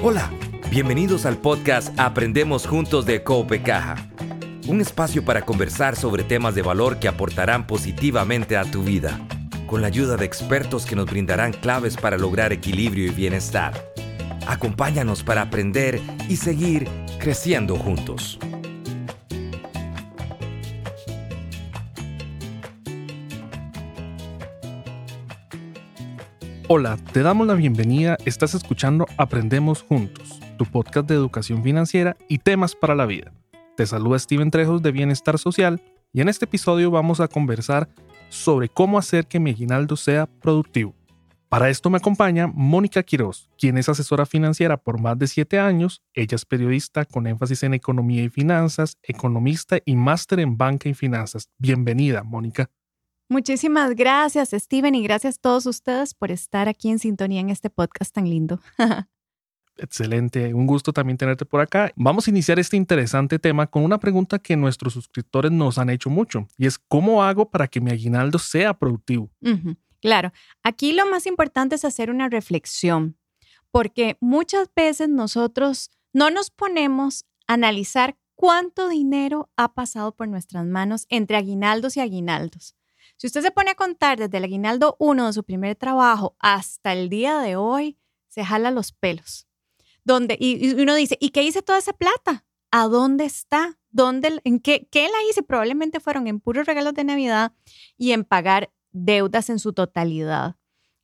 Hola, bienvenidos al podcast Aprendemos Juntos de Cope Caja, un espacio para conversar sobre temas de valor que aportarán positivamente a tu vida, con la ayuda de expertos que nos brindarán claves para lograr equilibrio y bienestar. Acompáñanos para aprender y seguir creciendo juntos. Hola, te damos la bienvenida. Estás escuchando Aprendemos Juntos, tu podcast de educación financiera y temas para la vida. Te saluda Steven Trejos de Bienestar Social y en este episodio vamos a conversar sobre cómo hacer que mi aguinaldo sea productivo. Para esto me acompaña Mónica Quiroz, quien es asesora financiera por más de 7 años. Ella es periodista con énfasis en economía y finanzas, economista y máster en banca y finanzas. Bienvenida, Mónica. Muchísimas gracias, Steven, y gracias a todos ustedes por estar aquí en sintonía en este podcast tan lindo. Excelente, un gusto también tenerte por acá. Vamos a iniciar este interesante tema con una pregunta que nuestros suscriptores nos han hecho mucho, y es ¿cómo hago para que mi aguinaldo sea productivo? Claro, aquí lo más importante es hacer una reflexión, porque muchas veces nosotros no nos ponemos a analizar cuánto dinero ha pasado por nuestras manos entre aguinaldos y aguinaldos. Si usted se pone a contar desde el aguinaldo 1 de su primer trabajo hasta el día de hoy, se jala los pelos. Donde, y, uno dice, ¿y qué hice toda esa plata? ¿A dónde está? ¿Dónde, en qué, qué la hice? Probablemente fueron en puros regalos de Navidad y en pagar deudas en su totalidad.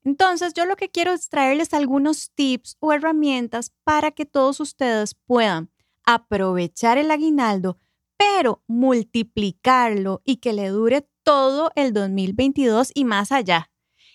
Entonces, yo lo que quiero es traerles algunos tips o herramientas para que todos ustedes puedan aprovechar el aguinaldo, pero multiplicarlo y que le dure todo el 2022 y más allá.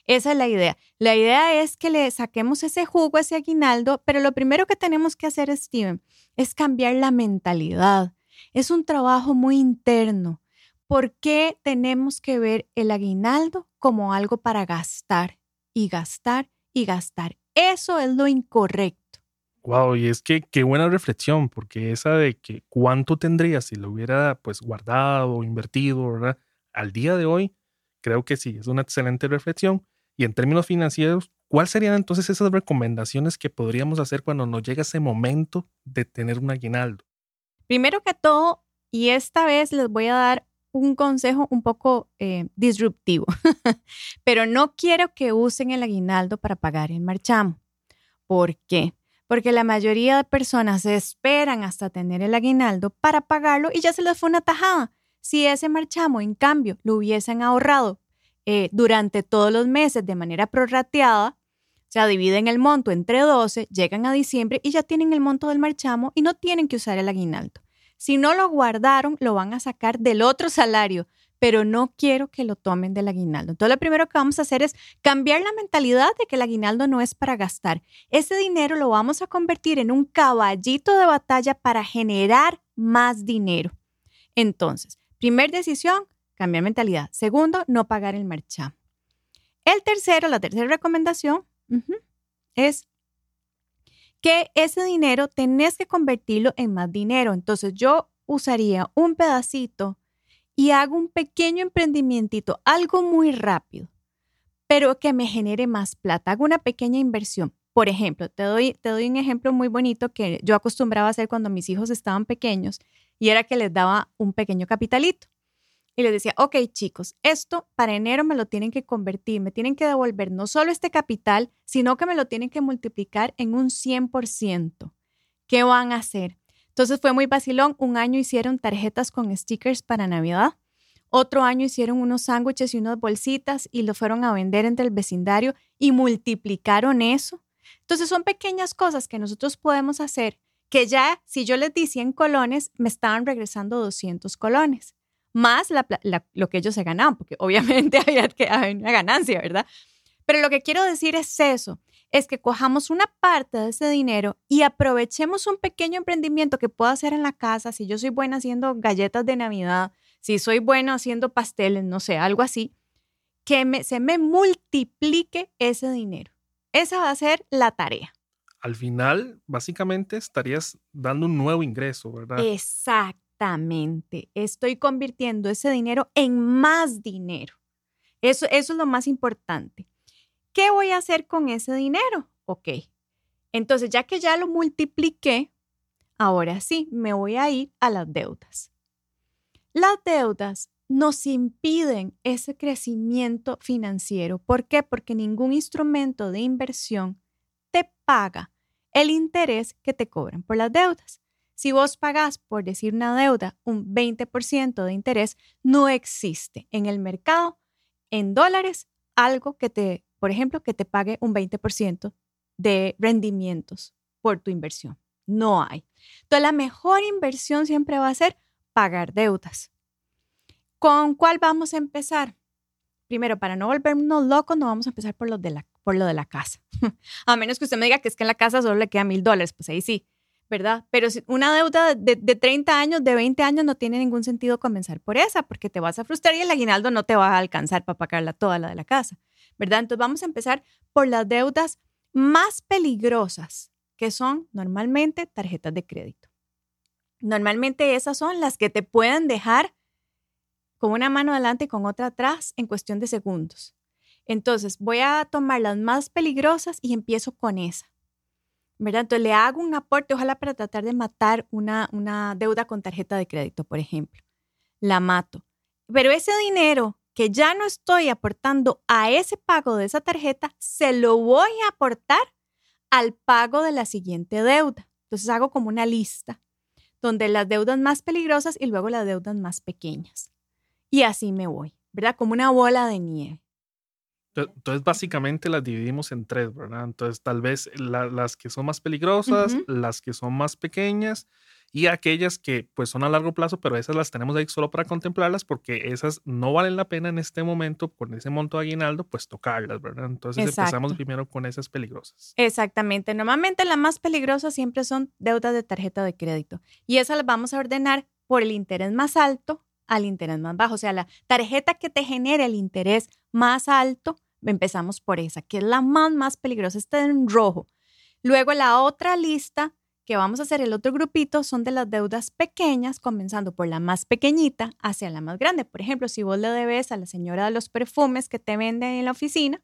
Esa es la idea. La idea es que le saquemos ese jugo, ese aguinaldo, pero lo primero que tenemos que hacer, Steven, es cambiar la mentalidad. Es un trabajo muy interno. ¿Por qué tenemos que ver el aguinaldo como algo para gastar y gastar y gastar? Eso es lo incorrecto. Wow, y es que qué buena reflexión, porque esa de que cuánto tendría si lo hubiera pues guardado invertido, ¿verdad? Al día de hoy, creo que sí, es una excelente reflexión. Y en términos financieros, ¿cuáles serían entonces esas recomendaciones que podríamos hacer cuando nos llega ese momento de tener un aguinaldo? Primero que todo, y esta vez les voy a dar un consejo un poco eh, disruptivo, pero no quiero que usen el aguinaldo para pagar el marchamo. ¿Por qué? Porque la mayoría de personas esperan hasta tener el aguinaldo para pagarlo y ya se les fue una tajada. Si ese marchamo, en cambio, lo hubiesen ahorrado eh, durante todos los meses de manera prorrateada, o sea, dividen el monto entre 12, llegan a diciembre y ya tienen el monto del marchamo y no tienen que usar el aguinaldo. Si no lo guardaron, lo van a sacar del otro salario, pero no quiero que lo tomen del aguinaldo. Entonces, lo primero que vamos a hacer es cambiar la mentalidad de que el aguinaldo no es para gastar. Ese dinero lo vamos a convertir en un caballito de batalla para generar más dinero. Entonces, Primer decisión, cambiar mentalidad. Segundo, no pagar el marchamo. El tercero, la tercera recomendación es que ese dinero tenés que convertirlo en más dinero. Entonces yo usaría un pedacito y hago un pequeño emprendimiento, algo muy rápido, pero que me genere más plata. Hago una pequeña inversión. Por ejemplo, te doy, te doy un ejemplo muy bonito que yo acostumbraba a hacer cuando mis hijos estaban pequeños y era que les daba un pequeño capitalito. Y les decía, ok chicos, esto para enero me lo tienen que convertir, me tienen que devolver no solo este capital, sino que me lo tienen que multiplicar en un 100%. ¿Qué van a hacer? Entonces fue muy vacilón. Un año hicieron tarjetas con stickers para Navidad. Otro año hicieron unos sándwiches y unas bolsitas y lo fueron a vender entre el vecindario y multiplicaron eso. Entonces son pequeñas cosas que nosotros podemos hacer que ya si yo les di 100 colones, me estaban regresando 200 colones, más lo que ellos se ganaban, porque obviamente había, que, había una ganancia, ¿verdad? Pero lo que quiero decir es eso, es que cojamos una parte de ese dinero y aprovechemos un pequeño emprendimiento que puedo hacer en la casa, si yo soy buena haciendo galletas de Navidad, si soy buena haciendo pasteles, no sé, algo así, que se me multiplique ese dinero. Esa va a ser la tarea al final básicamente estarías dando un nuevo ingreso, ¿verdad? Exactamente. Estoy convirtiendo ese dinero en más dinero. Eso, eso es lo más importante. ¿Qué voy a hacer con ese dinero? Ok. Entonces, ya que ya lo multipliqué, ahora sí, me voy a ir a las deudas. Las deudas nos impiden ese crecimiento financiero. ¿Por qué? Porque ningún instrumento de inversión te paga el interés que te cobran por las deudas. Si vos pagás, por decir una deuda, un 20% de interés, no existe en el mercado en dólares algo que te, por ejemplo, que te pague un 20% de rendimientos por tu inversión. No hay. Entonces, la mejor inversión siempre va a ser pagar deudas. ¿Con cuál vamos a empezar? Primero, para no volvernos locos, no vamos a empezar por lo de la, por lo de la casa. a menos que usted me diga que es que en la casa solo le queda mil dólares, pues ahí sí. ¿verdad? Pero si una deuda de, de, 30 años, de 20 años, no tiene ningún sentido comenzar por esa, porque te vas a frustrar y el aguinaldo no te va a alcanzar para pagarla toda la de la casa, ¿verdad? Entonces vamos a empezar por las deudas más peligrosas, que son normalmente tarjetas de crédito. Normalmente esas son las que te pueden dejar con una mano adelante y con otra atrás en cuestión de segundos. Entonces voy a tomar las más peligrosas y empiezo con esa. ¿verdad? Entonces le hago un aporte, ojalá para tratar de matar una, una deuda con tarjeta de crédito, por ejemplo. La mato. Pero ese dinero que ya no estoy aportando a ese pago de esa tarjeta, se lo voy a aportar al pago de la siguiente deuda. Entonces hago como una lista donde las deudas más peligrosas y luego las deudas más pequeñas. Y así me voy, ¿verdad? Como una bola de nieve. Entonces, básicamente las dividimos en tres, ¿verdad? Entonces, tal vez las que son más peligrosas, las que son más pequeñas y aquellas que pues son a largo plazo, pero esas las tenemos ahí solo para contemplarlas porque esas no valen la pena en este momento con ese monto de aguinaldo, pues tocarlas, ¿verdad? Entonces empezamos primero con esas peligrosas. Exactamente. Normalmente las más peligrosas siempre son deudas de tarjeta de crédito y esas las vamos a ordenar por el interés más alto al interés más bajo. O sea, la tarjeta que te genere el interés más alto, empezamos por esa, que es la más, más peligrosa, está en rojo. Luego la otra lista que vamos a hacer, el otro grupito, son de las deudas pequeñas, comenzando por la más pequeñita hacia la más grande. Por ejemplo, si vos le debes a la señora de los perfumes que te venden en la oficina,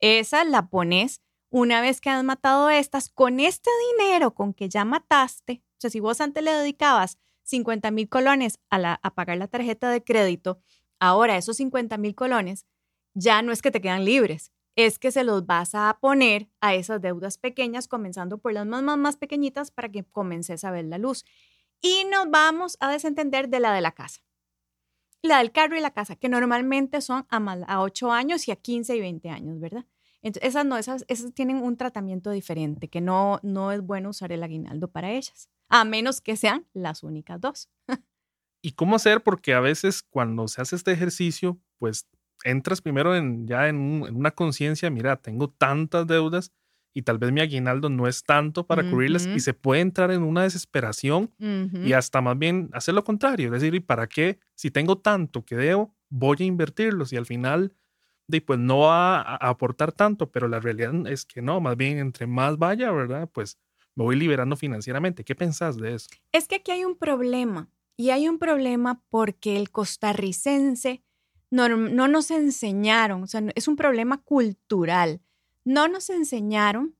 esa la pones una vez que has matado estas, con este dinero con que ya mataste, o sea, si vos antes le dedicabas 50 mil colones a, pagar la tarjeta de crédito, ahora esos 50 mil colones ya no es que te quedan libres, es que se los vas a poner a esas deudas pequeñas, comenzando por las más, más, pequeñitas para que comiences a ver la luz. Y nos vamos a desentender de la de la casa. La del carro y la casa, que normalmente son a, a 8 años y a 15 y 20 años, ¿verdad? Entonces, esas no, esas, esas tienen un tratamiento diferente, que no, no es bueno usar el aguinaldo para ellas, a menos que sean las únicas dos. ¿Y cómo hacer? Porque a veces cuando se hace este ejercicio, pues entras primero en, ya en, una conciencia, mira, tengo tantas deudas y tal vez mi aguinaldo no es tanto para cubrirlas y se puede entrar en una desesperación y hasta más bien hacer lo contrario, es decir, ¿y para qué? Si tengo tanto que debo, voy a invertirlos y al final pues no va a aportar tanto, pero la realidad es que no, más bien entre más vaya, ¿verdad? Pues me voy liberando financieramente. ¿Qué pensás de eso? Es que aquí hay un problema y hay un problema porque el costarricense no, no nos enseñaron, o sea, es un problema cultural, no nos enseñaron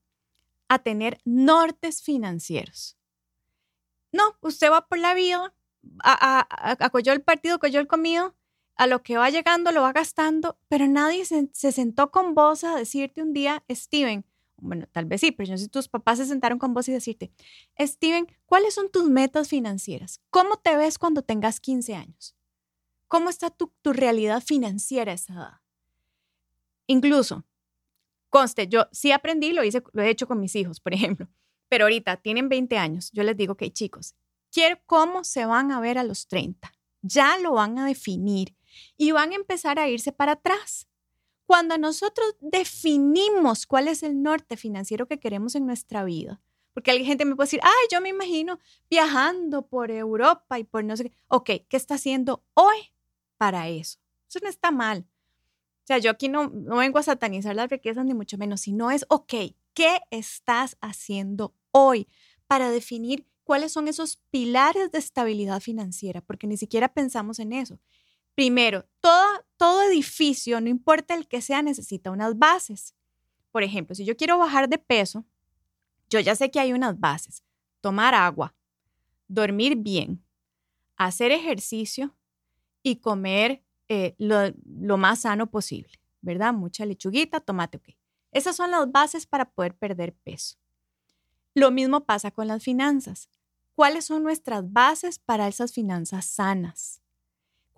a tener nortes financieros. No, usted va por la vida, a, acogió el partido, acogió el comido, a lo que va llegando lo va gastando, pero nadie se, sentó con vos a decirte un día, Steven, bueno, tal vez sí, pero no sé si tus papás se sentaron con vos y decirte, Steven, ¿cuáles son tus metas financieras? ¿Cómo te ves cuando tengas 15 años? ¿Cómo está tu, tu realidad financiera a esa edad? Incluso, conste, yo sí aprendí, lo hice, lo he hecho con mis hijos, por ejemplo, pero ahorita tienen 20 años, yo les digo, que chicos, quiero cómo se van a ver a los 30. Ya lo van a definir y van a empezar a irse para atrás. Cuando nosotros definimos cuál es el norte financiero que queremos en nuestra vida, porque hay gente me puede decir, ay, yo me imagino viajando por Europa y por no sé qué. Ok, ¿qué está haciendo hoy para eso? Eso no está mal. O sea, yo aquí no, no vengo a satanizar las riquezas ni mucho menos, sino es, ok, ¿qué estás haciendo hoy para definir cuáles son esos pilares de estabilidad financiera? Porque ni siquiera pensamos en eso. Primero, todo, todo edificio, no importa el que sea, necesita unas bases. Por ejemplo, si yo quiero bajar de peso, Yo ya sé que hay unas bases. Tomar agua, dormir bien, hacer ejercicio y comer eh, lo, más sano posible, ¿verdad? Mucha lechuguita, tomate, ok. Esas son las bases para poder perder peso. Lo mismo pasa con las finanzas. ¿Cuáles son nuestras bases para esas finanzas sanas?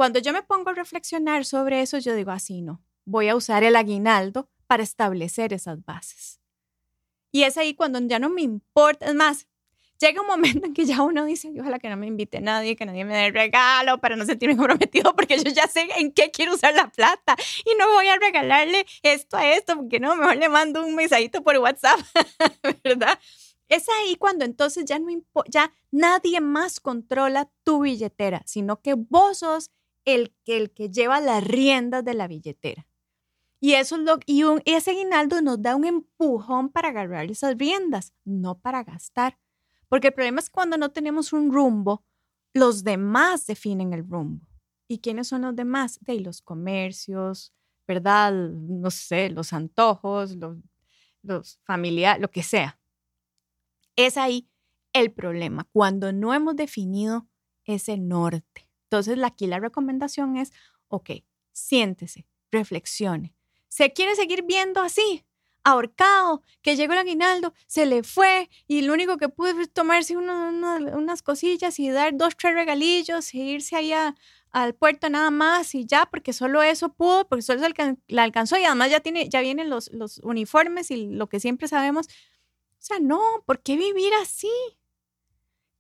Cuando yo me pongo a reflexionar sobre eso, yo digo así, no, voy a usar el aguinaldo para establecer esas bases. Y es ahí cuando ya no me importa, es más, llega un momento en que ya uno dice, ojalá que no me invite nadie, que nadie me dé regalo para no sentirme comprometido, porque yo ya sé en qué quiero usar la plata y no voy a regalarle esto a esto, porque no, mejor le mando un mensajito por WhatsApp, ¿verdad? Es ahí cuando entonces ya no ya nadie más controla tu billetera, sino que vos sos el que, el que lleva las riendas de la billetera. Y eso es lo y ese aguinaldo nos da un empujón para agarrar esas riendas, no para gastar. Porque el problema es cuando no tenemos un rumbo, los demás definen el rumbo. ¿Y quiénes son los demás? De los comercios, ¿verdad? No sé, los antojos, los, los familiares, lo que sea. Es ahí el problema, cuando no hemos definido ese norte. Entonces, aquí la recomendación es, ok, siéntese, reflexione. ¿Se quiere seguir viendo así? ahorcado, que llegó el aguinaldo, se le fue y lo único que pude fue tomarse unas cosillas y dar dos, tres regalillos e irse allá al puerto nada más y ya, porque solo eso pudo, porque solo la alcanzó y además ya, tiene, ya vienen los, los uniformes y lo que siempre sabemos. O sea, no, ¿por qué vivir así?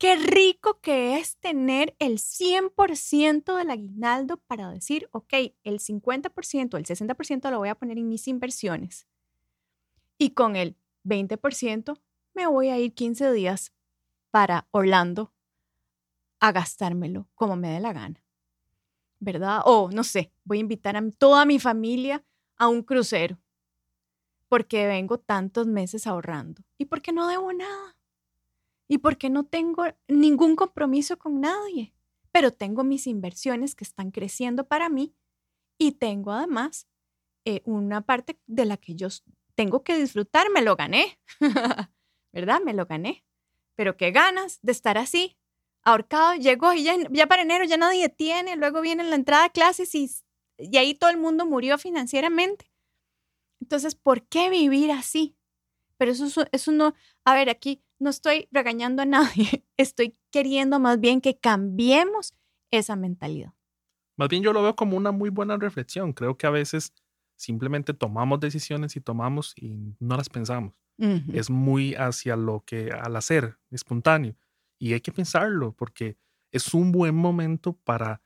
Qué rico que es tener el 100% del aguinaldo para decir, ok, el 50%, el 60% lo voy a poner en mis inversiones y con el 20% me voy a ir 15 días para Orlando a gastármelo como me dé la gana. ¿Verdad? O no sé, voy a invitar a toda mi familia a un crucero porque vengo tantos meses ahorrando y porque no debo nada y porque no tengo ningún compromiso con nadie, pero tengo mis inversiones que están creciendo para mí y tengo además eh, una parte de la que yo tengo que disfrutar, me lo gané, ¿verdad? Me lo gané. Pero qué ganas de estar así, ahorcado, llegó y ya, para enero ya nadie tiene, luego viene la entrada a clases y, y ahí todo el mundo murió financieramente. Entonces, ¿por qué vivir así? Pero eso, eso no, a ver, aquí no estoy regañando a nadie, estoy queriendo más bien que cambiemos esa mentalidad. Más bien yo lo veo como una muy buena reflexión. Creo que a veces simplemente tomamos decisiones y tomamos y no las pensamos. Es muy hacia lo que al hacer, espontáneo. Y hay que pensarlo porque es un buen momento para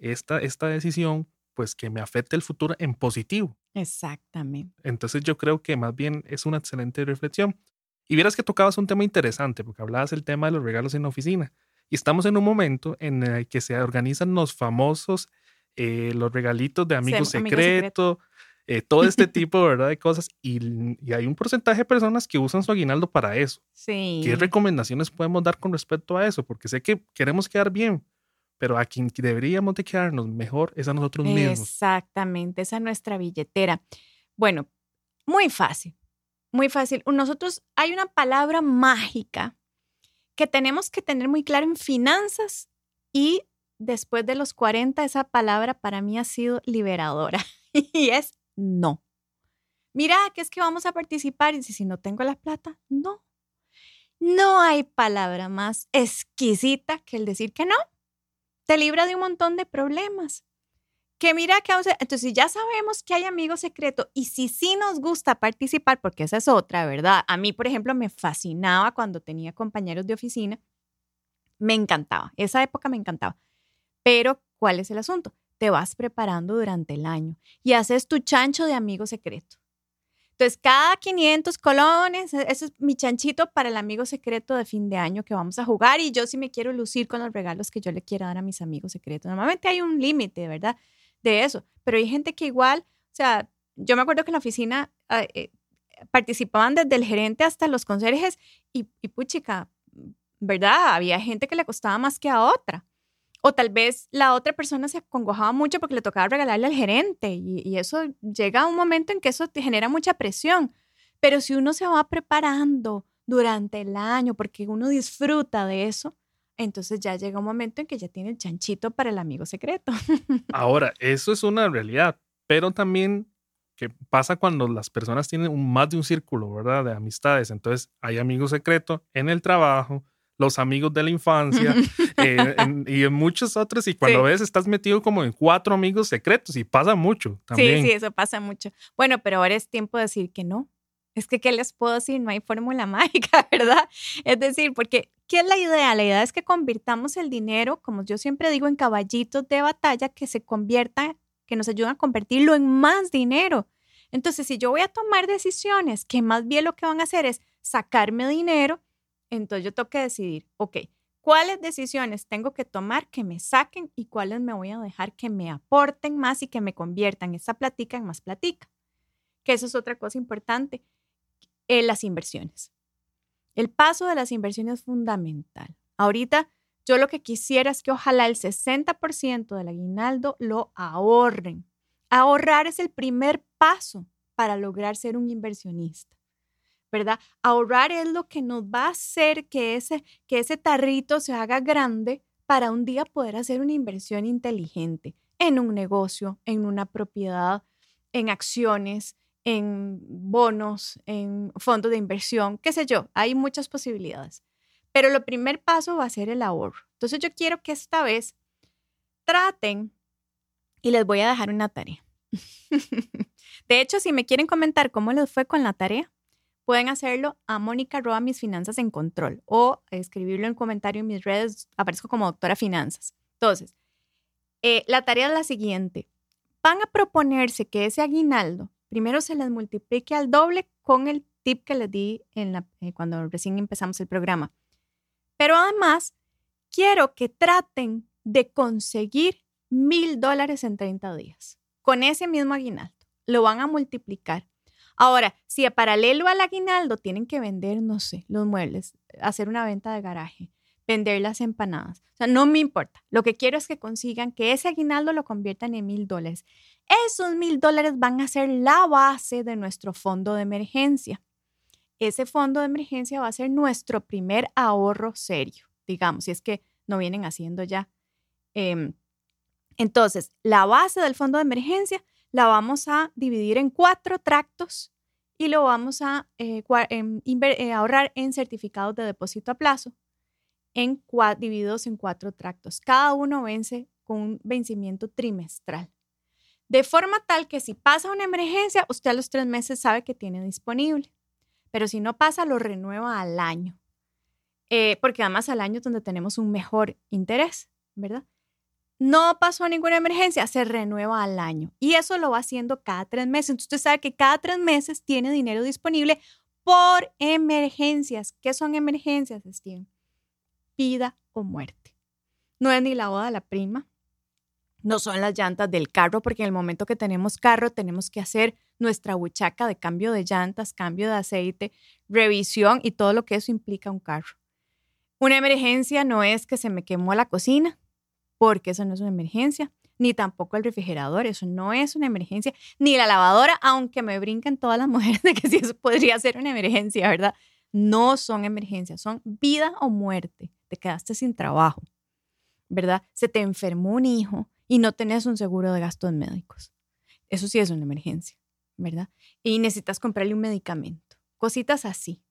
esta, esta decisión, pues que me afecte el futuro en positivo. Exactamente. Entonces yo creo que más bien es una excelente reflexión. Y vieras que tocabas un tema interesante, porque hablabas del tema de los regalos en la oficina. Y estamos en un momento en el que se organizan los famosos, eh, los regalitos de amigos secretos, eh, todo este tipo, ¿verdad? De cosas. Y, hay un porcentaje de personas que usan su aguinaldo para eso. Sí. ¿Qué recomendaciones podemos dar con respecto a eso? Porque sé que queremos quedar bien, pero a quien deberíamos de quedarnos mejor es a nosotros mismos. Exactamente, esa es nuestra billetera. Bueno, muy fácil, muy fácil. Nosotros hay una palabra mágica que tenemos que tener muy claro en finanzas y después de los 40 esa palabra para mí ha sido liberadora y es no. Mira, que es que vamos a participar y si no tengo la plata, no. No hay palabra más exquisita que el decir que no. Te libra de un montón de problemas. Que mira que entonces si ya sabemos que hay amigos secretos y si sí nos gusta participar, porque esa es otra, ¿verdad? A mí, por ejemplo, me fascinaba cuando tenía compañeros de oficina, me encantaba, esa época me encantaba. Pero, ¿cuál es el asunto? te vas preparando durante el año y haces tu chancho de amigo secreto. Entonces, cada 500 colones, e-, eso es mi chanchito para el amigo secreto de fin de año que vamos a jugar y yo sí me quiero lucir con los regalos que yo le quiero dar a mis amigos secretos. Normalmente hay un límite, ¿verdad? De eso, pero hay gente que igual, o sea, yo me acuerdo que en la oficina ah, eh, participaban desde el gerente hasta los conserjes y, y puchica, ¿verdad? Había gente que le costaba más que a otra. O tal vez la otra persona se acongojaba mucho porque le tocaba regalarle al gerente y, eso llega a un momento en que eso te genera mucha presión. Pero si uno se va preparando durante el año, porque uno disfruta de eso, entonces ya llega un momento en que ya tiene el chanchito para el amigo secreto. Ahora, eso es una realidad, pero también que pasa cuando las personas tienen un, más de un círculo, ¿verdad? De amistades. Entonces, hay amigos secretos en el trabajo, los amigos de la infancia eh, y en muchos otros. Y cuando ves, estás metido como en cuatro amigos secretos y pasa mucho también. Sí, sí, eso pasa mucho. Bueno, pero ahora es tiempo de decir que no. Es que, ¿qué les puedo decir? No hay fórmula mágica, ¿verdad? Es decir, porque, ¿qué es la idea? La idea es que convirtamos el dinero, como yo siempre digo, en caballitos de batalla que se convierta, que nos ayudan a convertirlo en más dinero. Entonces, si yo voy a tomar decisiones que más bien lo que van a hacer es sacarme dinero, entonces yo tengo que decidir, ok, ¿cuáles decisiones tengo que tomar que me saquen y cuáles me voy a dejar que me aporten más y que me conviertan esa platica en más platica? Que eso es otra cosa importante, en las inversiones. El paso de las inversiones es fundamental. Ahorita yo lo que quisiera es que ojalá el 60% del aguinaldo lo ahorren. Ahorrar es el primer paso para lograr ser un inversionista. ¿verdad? Ahorrar es lo que nos va a hacer que ese, que ese tarrito se haga grande para un día poder hacer una inversión inteligente en un negocio, en una propiedad, en acciones, en bonos, en fondos de inversión, qué sé yo, hay muchas posibilidades. Pero el primer paso va a ser el ahorro. Entonces yo quiero que esta vez traten y les voy a dejar una tarea. de hecho, si me quieren comentar cómo les fue con la tarea, pueden hacerlo a Mónica Roa Mis Finanzas en Control o escribirlo en comentario en mis redes. Aparezco como doctora Finanzas. Entonces, eh, la tarea es la siguiente. Van a proponerse que ese aguinaldo primero se les multiplique al doble con el tip que les di eh, cuando recién empezamos el programa. Pero además, quiero que traten de conseguir mil dólares en 30 días con ese mismo aguinaldo. Lo van a multiplicar Ahora, si a paralelo al aguinaldo tienen que vender, no sé, los muebles, hacer una venta de garaje, vender las empanadas, o sea, no me importa. Lo que quiero es que consigan que ese aguinaldo lo conviertan en mil dólares. Esos mil dólares van a ser la base de nuestro fondo de emergencia. Ese fondo de emergencia va a ser nuestro primer ahorro serio, digamos, si es que no vienen haciendo ya. Em, entonces, la base del fondo de emergencia la vamos a dividir en cuatro tractos y lo vamos a eh, em, eh, ahorrar en certificados de depósito a plazo en divididos en cuatro tractos. Cada uno vence con un vencimiento trimestral. De forma tal que si pasa una emergencia, usted a los tres meses sabe que tiene disponible. Pero si no pasa, lo renueva al año. Eh, porque además al año es donde tenemos un mejor interés, ¿verdad? no pasó ninguna emergencia, se renueva al año. Y eso lo va haciendo cada tres meses. Entonces usted sabe que cada tres meses tiene dinero disponible por emergencias. ¿Qué son emergencias, Steven? Vida o muerte. No es ni la boda de la prima, no son las llantas del carro, porque en el momento que tenemos carro tenemos que hacer nuestra buchaca de cambio de llantas, cambio de aceite, revisión y todo lo que eso implica un carro. Una emergencia no es que se me quemó la cocina, porque eso no es una emergencia, ni tampoco el refrigerador, eso no es una emergencia, ni la lavadora, aunque me brinquen todas las mujeres de que sí eso podría ser una emergencia, ¿verdad? No son emergencias, son vida o muerte. Te quedaste sin trabajo, ¿verdad? Se te enfermó un hijo y no tenés un seguro de gastos médicos. Eso sí es una emergencia, ¿verdad? Y necesitas comprarle un medicamento, cositas así,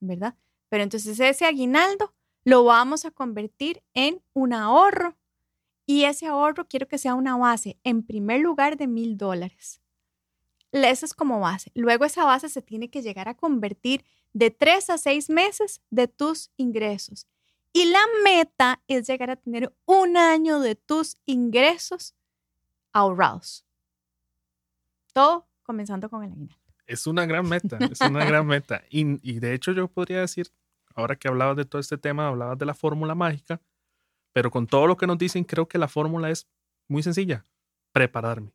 ¿verdad? Pero entonces ese aguinaldo lo vamos a convertir en un ahorro y ese ahorro quiero que sea una base, en primer lugar, de mil dólares. Esa es como base. Luego esa base se tiene que llegar a convertir de tres a seis meses de tus ingresos. Y la meta es llegar a tener un año de tus ingresos ahorrados. Todo comenzando con el aguinaldo. Es una gran meta, es una gran meta. Y, y de hecho yo podría decir, ahora que hablabas de todo este tema, hablabas de la fórmula mágica, pero con todo lo que nos dicen, creo que la fórmula es muy sencilla, prepararme.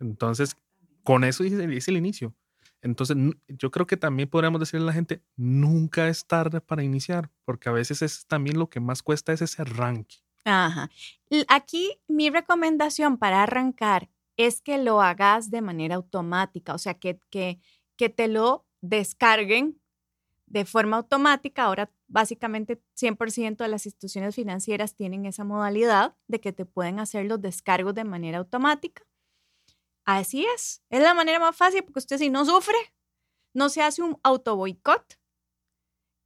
Entonces, con eso es el, inicio. Entonces, yo creo que también podríamos decirle a la gente, nunca es tarde para iniciar, porque a veces es también lo que más cuesta es ese arranque. Ajá. Aquí mi recomendación para arrancar es que lo hagas de manera automática, o sea, que, que, que te lo descarguen de forma automática. Ahora básicamente 100% de las instituciones financieras tienen esa modalidad de que te pueden hacer los descargos de manera automática. Así es, es la manera más fácil porque usted si no sufre, no se hace un auto boicot.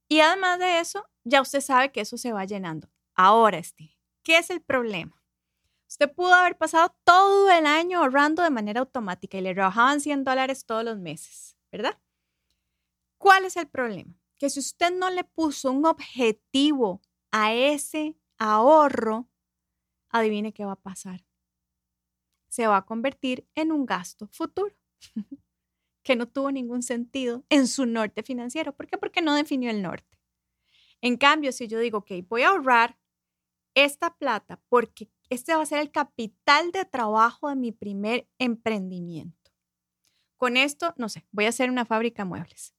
Y además de eso, ya usted sabe que eso se va llenando. Ahora, Steve, ¿qué es el problema? Usted pudo haber pasado todo el año ahorrando de manera automática y le rebajaban 100 dólares todos los meses, ¿verdad? ¿Cuál es el problema? Que si usted no le puso un objetivo a ese ahorro, adivine qué va a pasar. Se va a convertir en un gasto futuro que no tuvo ningún sentido en su norte financiero. ¿Por qué? Porque no definió el norte. En cambio, si yo digo, ok, voy a ahorrar esta plata porque este va a ser el capital de trabajo de mi primer emprendimiento. Con esto, no sé, voy a hacer una fábrica de muebles.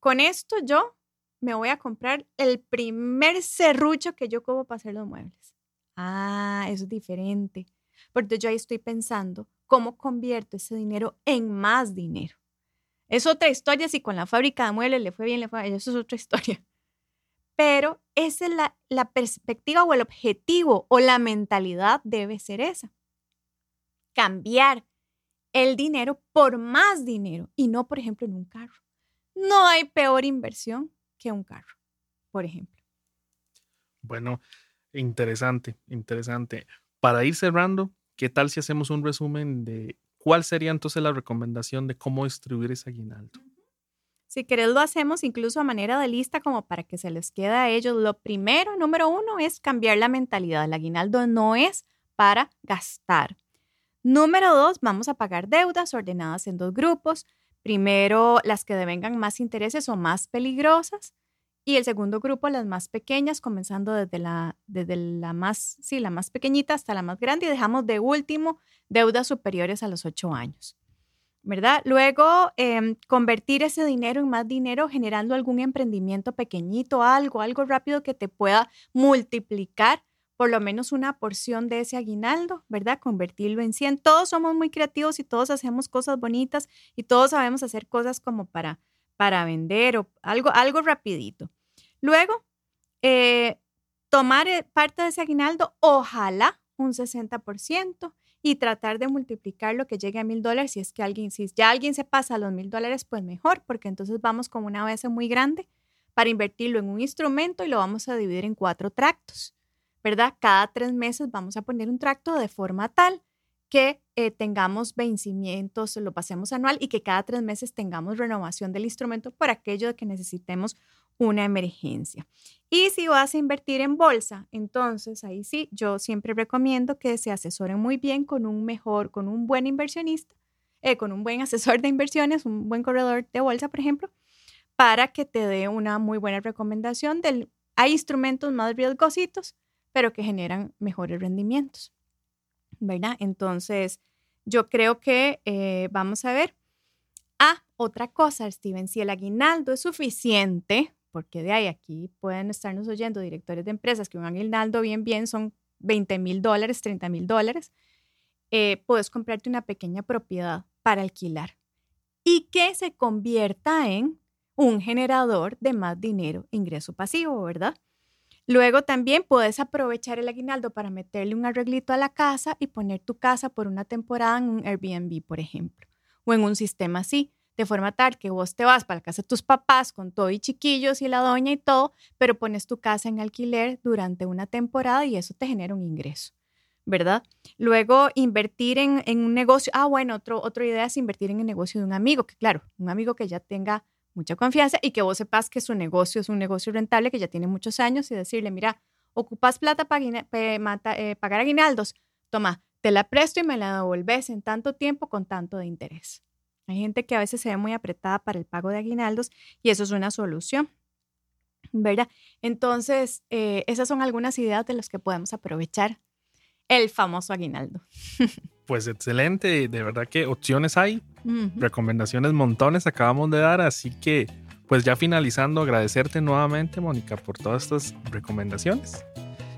Con esto yo me voy a comprar el primer serrucho que yo como para hacer los muebles. Ah, eso es diferente. Porque yo ahí estoy pensando cómo convierto ese dinero en más dinero. Es otra historia si con la fábrica de muebles le fue bien, le fue bien, eso es otra historia. Pero esa es la, la perspectiva o el objetivo o la mentalidad debe ser esa. Cambiar el dinero por más dinero y no, por ejemplo, en un carro. No hay peor inversión que un carro, por ejemplo. Bueno, interesante, interesante. Para ir cerrando, ¿qué tal si hacemos un resumen de cuál sería entonces la recomendación de cómo distribuir ese aguinaldo? Si querés lo hacemos incluso a manera de lista como para que se les quede a ellos. Lo primero, número uno, es cambiar la mentalidad. El aguinaldo no es para gastar. Número dos, vamos a pagar deudas ordenadas en dos grupos. Primero, las que devengan más intereses o más peligrosas. Y el segundo grupo, las más pequeñas, comenzando desde la, desde la más, sí, la más pequeñita hasta la más grande. Y dejamos de último deudas superiores a los ocho años. ¿Verdad? Luego, em, convertir ese dinero en más dinero generando algún emprendimiento pequeñito, algo, algo rápido que te pueda multiplicar por lo menos una porción de ese aguinaldo, ¿verdad? Convertirlo en 100. Todos somos muy creativos y todos hacemos cosas bonitas y todos sabemos hacer cosas como para, para vender o algo, algo rapidito. Luego, eh, tomar eh, parte de ese aguinaldo, ojalá un 60% y tratar de multiplicar lo que llegue a mil dólares. Si es que alguien, si ya alguien se pasa a los mil dólares, pues mejor, porque entonces vamos con una base muy grande para invertirlo en un instrumento y lo vamos a dividir en cuatro tractos. ¿verdad? Cada tres meses vamos a poner un tracto de forma tal que eh, tengamos vencimientos, lo pasemos anual y que cada tres meses tengamos renovación del instrumento por aquello de que necesitemos una emergencia. Y si vas a invertir en bolsa, entonces ahí sí, yo siempre recomiendo que se asesoren muy bien con un mejor, con un buen inversionista, eh, con un buen asesor de inversiones, un buen corredor de bolsa, por ejemplo, para que te dé una muy buena recomendación del, hay instrumentos más riesgositos pero que generan mejores rendimientos, ¿verdad? Entonces, yo creo que eh, vamos a ver. Ah, otra cosa, Steven, si el aguinaldo es suficiente, porque de ahí aquí pueden estarnos oyendo directores de empresas que un aguinaldo bien, bien son 20 mil dólares, 30 mil dólares, eh, puedes comprarte una pequeña propiedad para alquilar y que se convierta en un generador de más dinero, ingreso pasivo, ¿verdad? Luego también puedes aprovechar el aguinaldo para meterle un arreglito a la casa y poner tu casa por una temporada en un Airbnb, por ejemplo, o en un sistema así, de forma tal que vos te vas para la casa de tus papás con todo y chiquillos y la doña y todo, pero pones tu casa en alquiler durante una temporada y eso te genera un ingreso. ¿verdad? Luego, invertir en, un negocio. Ah, bueno, otro, otra idea es invertir en el negocio de un amigo, que claro, un amigo que ya tenga mucha confianza y que vos sepas que su negocio es un negocio rentable que ya tiene muchos años y decirle, mira, ocupas plata para eh, pagar aguinaldos, toma, te la presto y me la devolves en tanto tiempo con tanto de interés. Hay gente que a veces se ve muy apretada para el pago de aguinaldos y eso es una solución, ¿verdad? Entonces, eh, esas son algunas ideas de las que podemos aprovechar el famoso aguinaldo. Pues excelente, de verdad que opciones hay, recomendaciones montones acabamos de dar, así que pues ya finalizando, agradecerte nuevamente Mónica por todas estas recomendaciones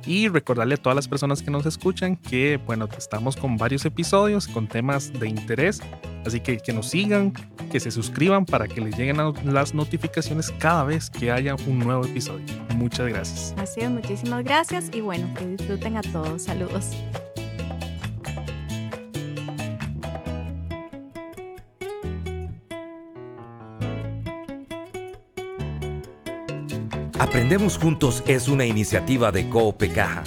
Y recordarle a todas las personas que nos escuchan que, bueno, estamos con varios episodios, con temas de interés. Así que que nos sigan, que se suscriban para que les lleguen las notificaciones cada vez que haya un nuevo episodio. Muchas gracias. Así es, muchísimas gracias y bueno, que disfruten a todos. Saludos. Aprendemos Juntos es una iniciativa de Coopecaja.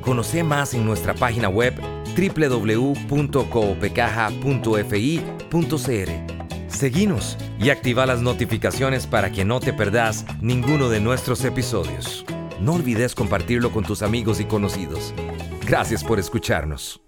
Conoce más en nuestra página web www.coopecaja.fi.cr. Seguinos y activa las notificaciones para que no te perdas ninguno de nuestros episodios. No olvides compartirlo con tus amigos y conocidos. Gracias por escucharnos.